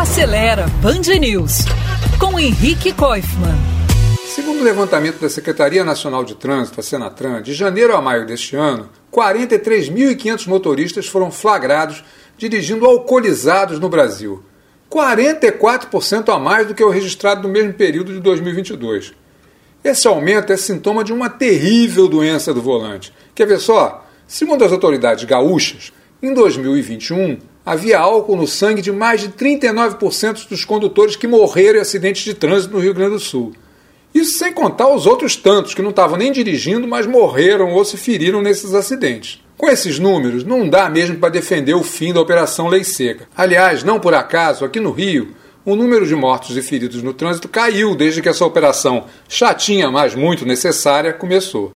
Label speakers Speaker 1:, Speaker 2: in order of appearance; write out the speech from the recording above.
Speaker 1: Acelera Band News com Henrique Koifman.
Speaker 2: Segundo o levantamento da Secretaria Nacional de Trânsito, a Senatran, de janeiro a maio deste ano, 43.500 motoristas foram flagrados dirigindo alcoolizados no Brasil. 44% a mais do que o registrado no mesmo período de 2022. Esse aumento é sintoma de uma terrível doença do volante. Quer ver só? Segundo as autoridades gaúchas, em 2021 havia álcool no sangue de mais de 39% dos condutores que morreram em acidentes de trânsito no Rio Grande do Sul. Isso sem contar os outros tantos que não estavam nem dirigindo, mas morreram ou se feriram nesses acidentes. Com esses números, não dá mesmo para defender o fim da Operação Lei Seca. Aliás, não por acaso, aqui no Rio, o número de mortos e feridos no trânsito caiu desde que essa operação chatinha, mas muito necessária, começou.